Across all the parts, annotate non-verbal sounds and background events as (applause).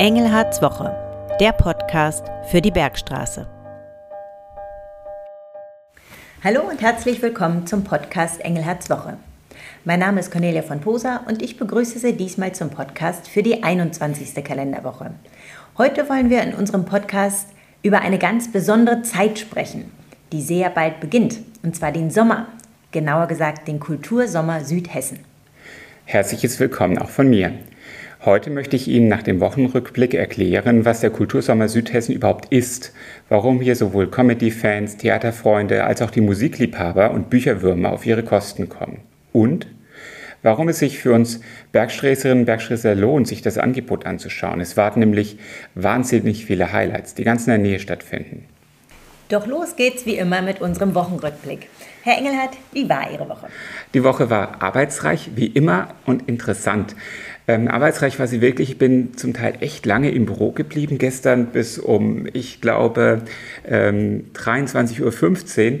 Engelhards Woche, der Podcast für die Bergstraße. Hallo und herzlich willkommen zum Podcast Engelhards Woche. Mein Name ist Cornelia von Posa und ich begrüße Sie diesmal zum Podcast für die 21. Kalenderwoche. Heute wollen wir in unserem Podcast über eine ganz besondere Zeit sprechen, die sehr bald beginnt, und zwar den Sommer, genauer gesagt den Kultursommer Südhessen. Herzliches Willkommen auch von mir. Heute möchte ich Ihnen nach dem Wochenrückblick erklären, was der Kultursommer Südhessen überhaupt ist, warum hier sowohl Comedy-Fans, Theaterfreunde als auch die Musikliebhaber und Bücherwürmer auf ihre Kosten kommen. Und warum es sich für uns Bergsträßerinnen und Bergsträßer lohnt, sich das Angebot anzuschauen. Es warten nämlich wahnsinnig viele Highlights, die ganz in der Nähe stattfinden. Doch los geht's wie immer mit unserem Wochenrückblick. Herr Engelhardt, wie war Ihre Woche? Die Woche war arbeitsreich, wie immer, und interessant. Ähm, arbeitsreich war sie wirklich. Ich bin zum Teil echt lange im Büro geblieben, gestern bis um, ich glaube, ähm, 23.15 Uhr.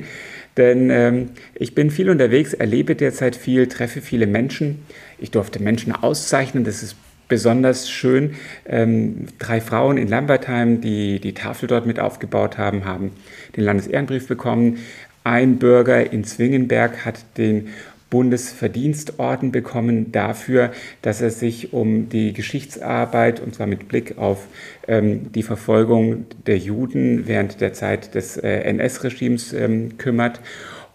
Denn ähm, ich bin viel unterwegs, erlebe derzeit viel, treffe viele Menschen. Ich durfte Menschen auszeichnen, das ist besonders schön. Ähm, drei Frauen in Lambertheim, die die Tafel dort mit aufgebaut haben, haben den Landesehrenbrief bekommen. Ein Bürger in Zwingenberg hat den Bundesverdienstorden bekommen dafür, dass er sich um die Geschichtsarbeit, und zwar mit Blick auf ähm, die Verfolgung der Juden während der Zeit des äh, NS-Regimes ähm, kümmert.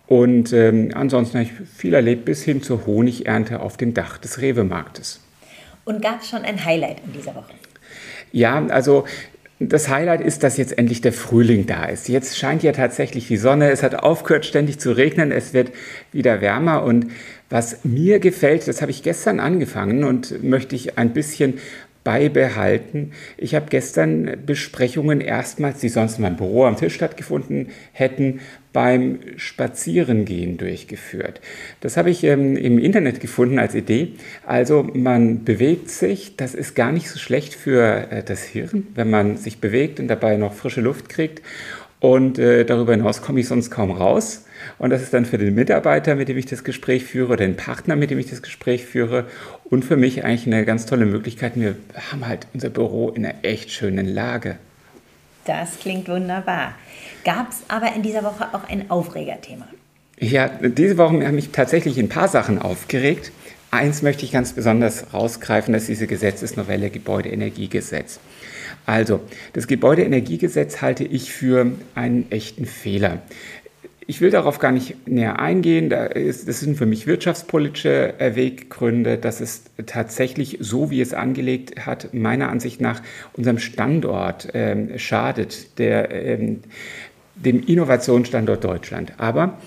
Und ähm, ansonsten habe ich viel erlebt, bis hin zur Honigernte auf dem Dach des Rewe-Marktes. Und gab es schon ein Highlight in dieser Woche? Ja, also das Highlight ist, dass jetzt endlich der Frühling da ist. Jetzt scheint ja tatsächlich die Sonne. Es hat aufgehört, ständig zu regnen. Es wird wieder wärmer. Und was mir gefällt, das habe ich gestern angefangen und möchte ich ein bisschen beibehalten. Ich habe gestern Besprechungen erstmals, die sonst in meinem Büro am Tisch stattgefunden hätten, beim Spazierengehen durchgeführt. Das habe ich ähm, im Internet gefunden als Idee. Also man bewegt sich, das ist gar nicht so schlecht für äh, das Hirn, wenn man sich bewegt und dabei noch frische Luft kriegt. Und äh, darüber hinaus komme ich sonst kaum raus. Und das ist dann für den Mitarbeiter, mit dem ich das Gespräch führe, den Partner, mit dem ich das Gespräch führe und für mich eigentlich eine ganz tolle Möglichkeit. Wir haben halt unser Büro in einer echt schönen Lage. Das klingt wunderbar. Gab es aber in dieser Woche auch ein Aufregerthema? Ja, diese Woche haben mich tatsächlich ein paar Sachen aufgeregt. Eins möchte ich ganz besonders rausgreifen, das ist diese Gesetzesnovelle Gebäudeenergiegesetz. Also, das Gebäudeenergiegesetz halte ich für einen echten Fehler. Ich will darauf gar nicht näher eingehen. das sind für mich wirtschaftspolitische Weggründe. dass es tatsächlich so, wie es angelegt hat, meiner Ansicht nach unserem Standort ähm, schadet, der, ähm, dem Innovationsstandort Deutschland. Aber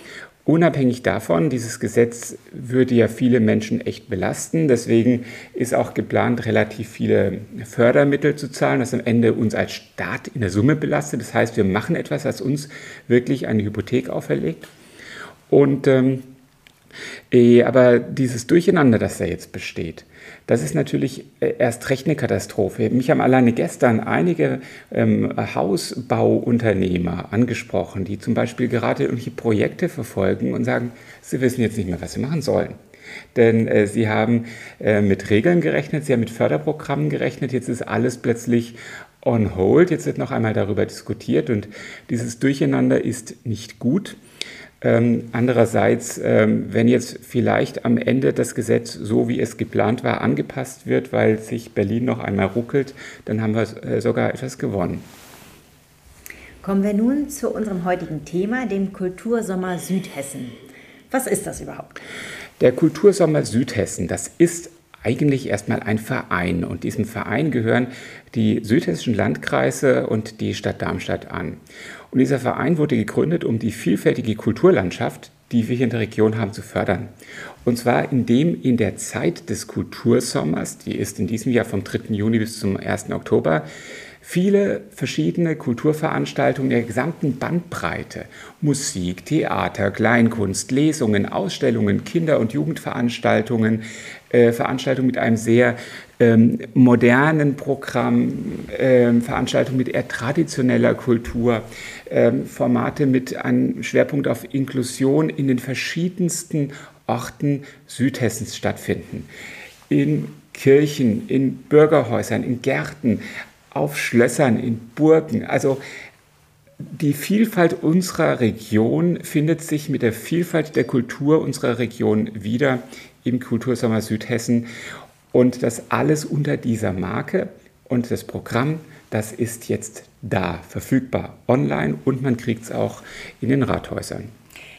Unabhängig davon, dieses Gesetz würde ja viele Menschen echt belasten. Deswegen ist auch geplant, relativ viele Fördermittel zu zahlen, was am Ende uns als Staat in der Summe belastet. Das heißt, wir machen etwas, was uns wirklich eine Hypothek auferlegt. Und ähm, äh, aber dieses Durcheinander, das da jetzt besteht, das ist natürlich äh, erst recht eine Katastrophe. Mich haben alleine gestern einige ähm, Hausbauunternehmer angesprochen, die zum Beispiel gerade irgendwelche Projekte verfolgen und sagen, sie wissen jetzt nicht mehr, was sie machen sollen. Denn äh, sie haben äh, mit Regeln gerechnet, sie haben mit Förderprogrammen gerechnet, jetzt ist alles plötzlich on hold, jetzt wird noch einmal darüber diskutiert und dieses Durcheinander ist nicht gut. Ähm, andererseits, ähm, wenn jetzt vielleicht am Ende das Gesetz, so wie es geplant war, angepasst wird, weil sich Berlin noch einmal ruckelt, dann haben wir äh, sogar etwas gewonnen. Kommen wir nun zu unserem heutigen Thema, dem Kultursommer Südhessen. Was ist das überhaupt? Der Kultursommer Südhessen, das ist eigentlich erstmal ein Verein und diesem Verein gehören die südhessischen Landkreise und die Stadt Darmstadt an. Und dieser Verein wurde gegründet, um die vielfältige Kulturlandschaft, die wir hier in der Region haben, zu fördern. Und zwar indem in der Zeit des Kultursommers, die ist in diesem Jahr vom 3. Juni bis zum 1. Oktober, viele verschiedene Kulturveranstaltungen der gesamten Bandbreite, Musik, Theater, Kleinkunst, Lesungen, Ausstellungen, Kinder- und Jugendveranstaltungen, äh, Veranstaltungen mit einem sehr ähm, modernen Programm, ähm, Veranstaltungen mit eher traditioneller Kultur, ähm, Formate mit einem Schwerpunkt auf Inklusion in den verschiedensten Orten Südhessens stattfinden. In Kirchen, in Bürgerhäusern, in Gärten, auf Schlössern, in Burgen. Also die Vielfalt unserer Region findet sich mit der Vielfalt der Kultur unserer Region wieder im Kultursommer Südhessen. Und das alles unter dieser Marke. Und das Programm, das ist jetzt da, verfügbar online und man kriegt es auch in den Rathäusern.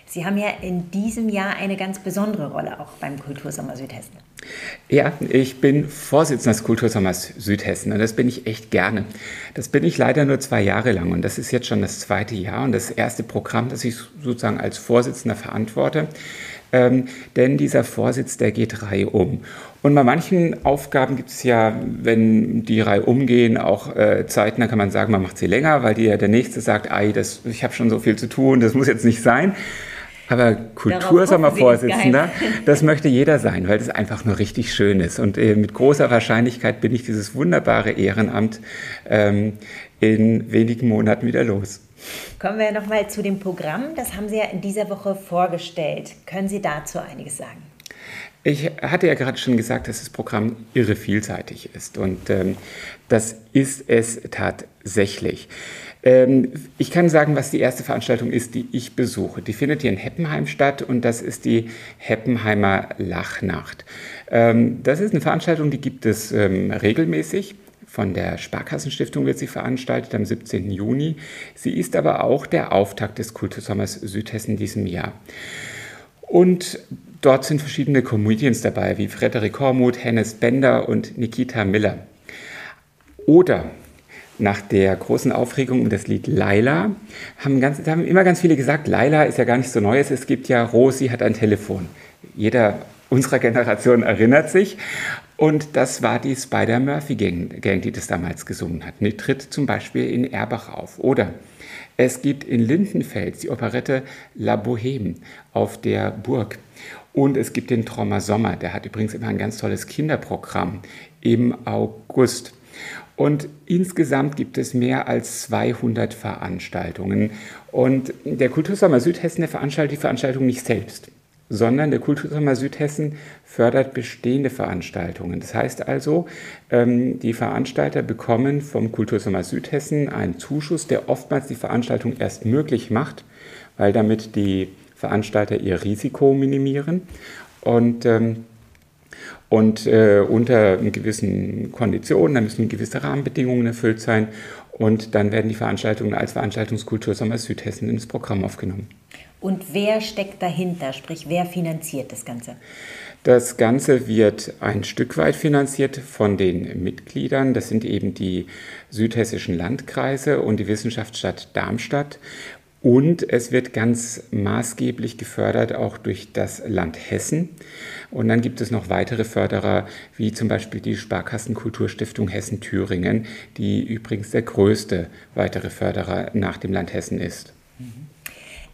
Sie haben ja in diesem Jahr eine ganz besondere Rolle auch beim Kultursommer Südhessen. Ja, ich bin Vorsitzender des Kultursommers Südhessen und das bin ich echt gerne. Das bin ich leider nur zwei Jahre lang und das ist jetzt schon das zweite Jahr und das erste Programm, das ich sozusagen als Vorsitzender verantworte. Ähm, denn dieser Vorsitz, der geht Reihe um. Und bei manchen Aufgaben gibt es ja, wenn die Reihe umgehen, auch äh, Zeiten, da kann man sagen, man macht sie länger, weil die, der Nächste sagt, ei, das, ich habe schon so viel zu tun, das muss jetzt nicht sein. Aber Kultursommervorsitzender, (laughs) das möchte jeder sein, weil das einfach nur richtig schön ist. Und äh, mit großer Wahrscheinlichkeit bin ich dieses wunderbare Ehrenamt ähm, in wenigen Monaten wieder los. Kommen wir nochmal zu dem Programm. Das haben Sie ja in dieser Woche vorgestellt. Können Sie dazu einiges sagen? Ich hatte ja gerade schon gesagt, dass das Programm irre vielseitig ist und ähm, das ist es tatsächlich. Ähm, ich kann sagen, was die erste Veranstaltung ist, die ich besuche. Die findet hier in Heppenheim statt und das ist die Heppenheimer Lachnacht. Ähm, das ist eine Veranstaltung, die gibt es ähm, regelmäßig. Von der Sparkassenstiftung wird sie veranstaltet am 17. Juni. Sie ist aber auch der Auftakt des Kultursommers Südhessen diesem Jahr. Und dort sind verschiedene Comedians dabei, wie Frederik Hormuth, Hennes Bender und Nikita Miller. Oder nach der großen Aufregung um das Lied Laila haben, ganz, haben immer ganz viele gesagt, Laila ist ja gar nicht so Neues, es gibt ja Rosi hat ein Telefon. Jeder unserer Generation erinnert sich. Und das war die Spider-Murphy-Gang, die das damals gesungen hat. Die tritt zum Beispiel in Erbach auf. Oder es gibt in Lindenfels die Operette La Bohème auf der Burg. Und es gibt den Trommer Sommer, der hat übrigens immer ein ganz tolles Kinderprogramm im August. Und insgesamt gibt es mehr als 200 Veranstaltungen. Und der Kultursommer Südhessen, der veranstaltet die Veranstaltung nicht selbst, sondern der Kultursommer Südhessen fördert bestehende Veranstaltungen. Das heißt also, ähm, die Veranstalter bekommen vom Kultursommer Südhessen einen Zuschuss, der oftmals die Veranstaltung erst möglich macht, weil damit die Veranstalter ihr Risiko minimieren. Und ähm, und äh, unter gewissen Konditionen, da müssen gewisse Rahmenbedingungen erfüllt sein und dann werden die Veranstaltungen als Veranstaltungskultur Sommer Südhessen ins Programm aufgenommen. Und wer steckt dahinter, sprich wer finanziert das Ganze? Das Ganze wird ein Stück weit finanziert von den Mitgliedern. Das sind eben die südhessischen Landkreise und die Wissenschaftsstadt Darmstadt. Und es wird ganz maßgeblich gefördert auch durch das Land Hessen. Und dann gibt es noch weitere Förderer, wie zum Beispiel die Sparkassenkulturstiftung Hessen-Thüringen, die übrigens der größte weitere Förderer nach dem Land Hessen ist.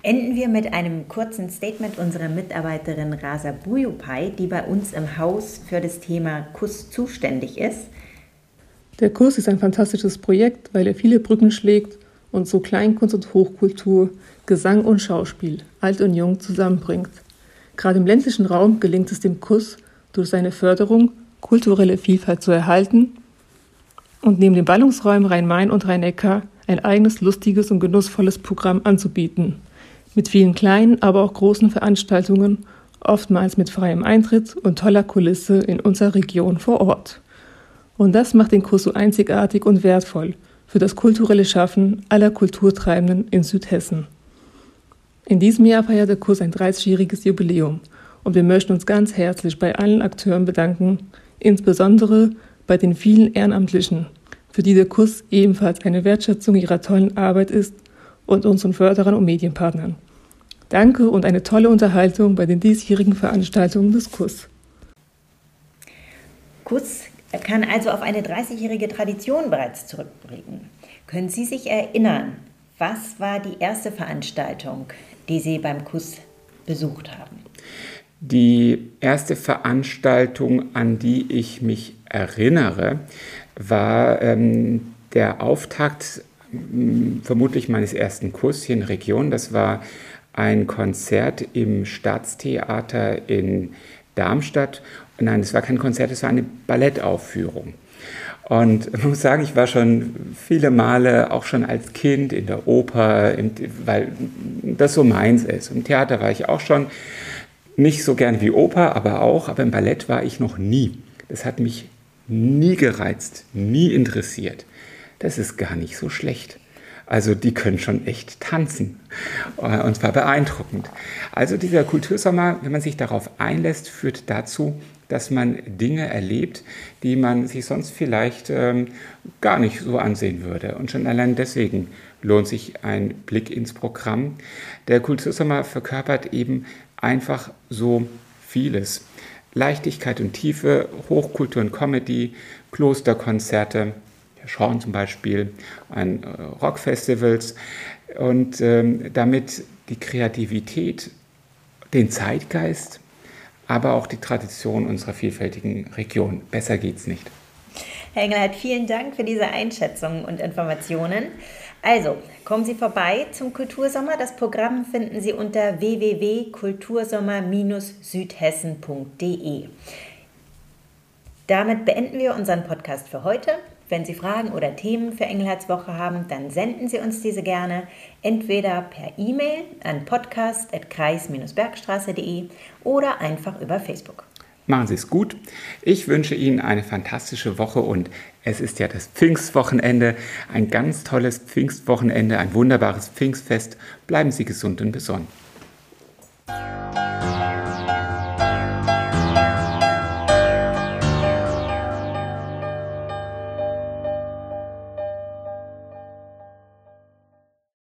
Enden wir mit einem kurzen Statement unserer Mitarbeiterin Rasa Buyupai, die bei uns im Haus für das Thema Kuss zuständig ist. Der Kurs ist ein fantastisches Projekt, weil er viele Brücken schlägt und so Kleinkunst und Hochkultur, Gesang und Schauspiel, alt und jung zusammenbringt. Gerade im ländlichen Raum gelingt es dem Kuss durch seine Förderung, kulturelle Vielfalt zu erhalten und neben den Ballungsräumen Rhein-Main und Rhein-Neckar ein eigenes lustiges und genussvolles Programm anzubieten. Mit vielen kleinen, aber auch großen Veranstaltungen, oftmals mit freiem Eintritt und toller Kulisse in unserer Region vor Ort. Und das macht den Kurs so einzigartig und wertvoll für das kulturelle Schaffen aller Kulturtreibenden in Südhessen. In diesem Jahr feiert der Kurs ein 30-jähriges Jubiläum und wir möchten uns ganz herzlich bei allen Akteuren bedanken, insbesondere bei den vielen Ehrenamtlichen, für die der Kurs ebenfalls eine Wertschätzung ihrer tollen Arbeit ist und unseren Förderern und Medienpartnern. Danke und eine tolle Unterhaltung bei den diesjährigen Veranstaltungen des Kurs. Kurs kann also auf eine 30-jährige Tradition bereits zurückblicken. Können Sie sich erinnern, was war die erste Veranstaltung, die Sie beim Kuss besucht haben? Die erste Veranstaltung, an die ich mich erinnere, war ähm, der Auftakt vermutlich meines ersten Kurses hier in der Region. Das war ein Konzert im Staatstheater in Darmstadt. Nein, es war kein Konzert, es war eine Ballettaufführung. Und (laughs) ich muss sagen, ich war schon viele Male, auch schon als Kind in der Oper, im, weil das so meins ist. Im Theater war ich auch schon nicht so gern wie Oper, aber auch, aber im Ballett war ich noch nie. Das hat mich nie gereizt, nie interessiert. Das ist gar nicht so schlecht. Also die können schon echt tanzen. Äh, und zwar beeindruckend. Also dieser Kultursommer, wenn man sich darauf einlässt, führt dazu, dass man Dinge erlebt, die man sich sonst vielleicht ähm, gar nicht so ansehen würde. Und schon allein deswegen lohnt sich ein Blick ins Programm. Der Kultursommer verkörpert eben einfach so vieles. Leichtigkeit und Tiefe, Hochkultur und Comedy, Klosterkonzerte, Schauen zum Beispiel an äh, Rockfestivals und ähm, damit die Kreativität, den Zeitgeist, aber auch die Tradition unserer vielfältigen Region. Besser geht's nicht. Herr Engelhardt, vielen Dank für diese Einschätzungen und Informationen. Also, kommen Sie vorbei zum Kultursommer. Das Programm finden Sie unter www.kultursommer-südhessen.de. Damit beenden wir unseren Podcast für heute. Wenn Sie Fragen oder Themen für Engelhards Woche haben, dann senden Sie uns diese gerne entweder per E-Mail an podcast.kreis-bergstraße.de oder einfach über Facebook. Machen Sie es gut. Ich wünsche Ihnen eine fantastische Woche und es ist ja das Pfingstwochenende. Ein ganz tolles Pfingstwochenende, ein wunderbares Pfingstfest. Bleiben Sie gesund und besonnen.